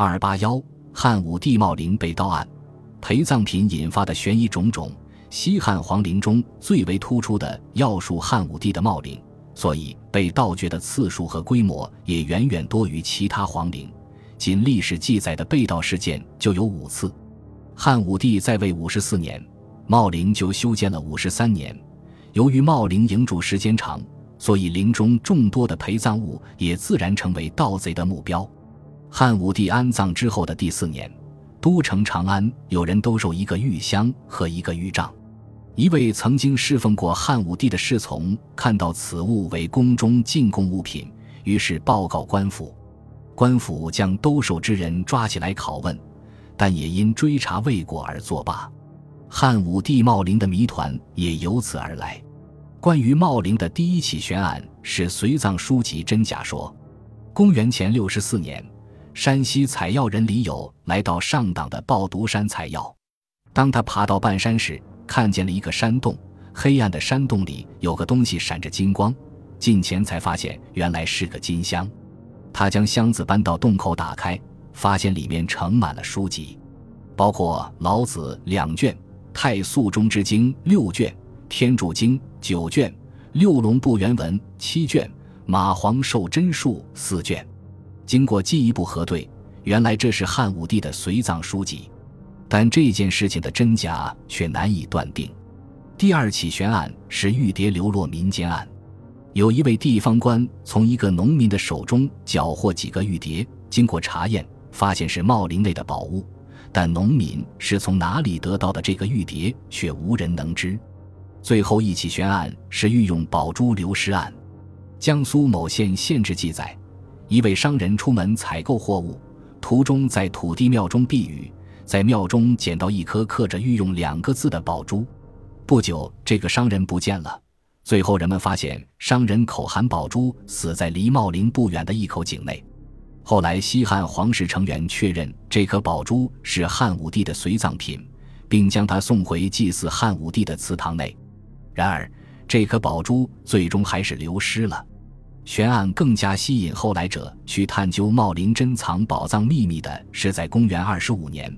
二八幺汉武帝茂陵被盗案，陪葬品引发的悬疑种种。西汉皇陵中最为突出的要数汉武帝的茂陵，所以被盗掘的次数和规模也远远多于其他皇陵。仅历史记载的被盗事件就有五次。汉武帝在位五十四年，茂陵就修建了五十三年。由于茂陵营筑时间长，所以陵中众多的陪葬物也自然成为盗贼的目标。汉武帝安葬之后的第四年，都城长安有人兜售一个玉箱和一个玉杖。一位曾经侍奉过汉武帝的侍从看到此物为宫中进贡物品，于是报告官府。官府将兜售之人抓起来拷问，但也因追查未果而作罢。汉武帝茂陵的谜团也由此而来。关于茂陵的第一起悬案是随葬书籍真假说。公元前六十四年，山西采药人李友来到上党的抱犊山采药，当他爬到半山时。看见了一个山洞，黑暗的山洞里有个东西闪着金光，近前才发现原来是个金箱。他将箱子搬到洞口打开，发现里面盛满了书籍，包括《老子》两卷，《太素中之经》六卷，《天柱经》九卷，《六龙部原文》七卷，《马黄寿真术》四卷。经过进一步核对，原来这是汉武帝的随葬书籍。但这件事情的真假却难以断定。第二起悬案是玉蝶流落民间案，有一位地方官从一个农民的手中缴获几个玉蝶，经过查验，发现是茂陵内的宝物，但农民是从哪里得到的这个玉蝶，却无人能知。最后一起悬案是御用宝珠流失案，江苏某县县志记载，一位商人出门采购货物，途中在土地庙中避雨。在庙中捡到一颗刻着“御用”两个字的宝珠，不久，这个商人不见了。最后，人们发现商人口含宝珠，死在离茂陵不远的一口井内。后来，西汉皇室成员确认这颗宝珠是汉武帝的随葬品，并将它送回祭祀汉武帝的祠堂内。然而，这颗宝珠最终还是流失了。悬案更加吸引后来者去探究茂陵珍藏宝藏秘密的是，在公元二十五年。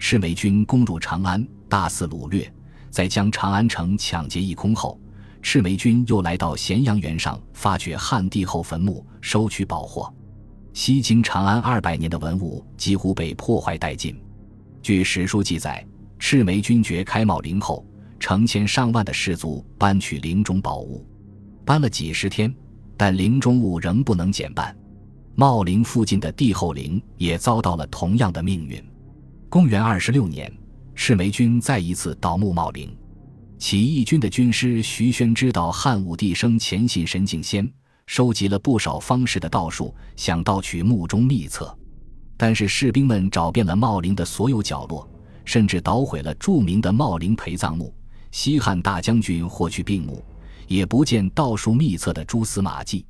赤眉军攻入长安，大肆掳掠，在将长安城抢劫一空后，赤眉军又来到咸阳原上发掘汉帝后坟墓，收取宝货。西京长安二百年的文物几乎被破坏殆尽。据史书记载，赤眉军掘开茂陵后，成千上万的士卒搬取陵中宝物，搬了几十天，但陵中物仍不能减半。茂陵附近的帝后陵也遭到了同样的命运。公元二十六年，赤眉军再一次盗墓茂陵。起义军的军师徐宣知道汉武帝生前信神敬仙，收集了不少方士的道术，想盗取墓中秘策。但是士兵们找遍了茂陵的所有角落，甚至捣毁了著名的茂陵陪葬墓。西汉大将军霍去病墓，也不见道术秘策的蛛丝马迹。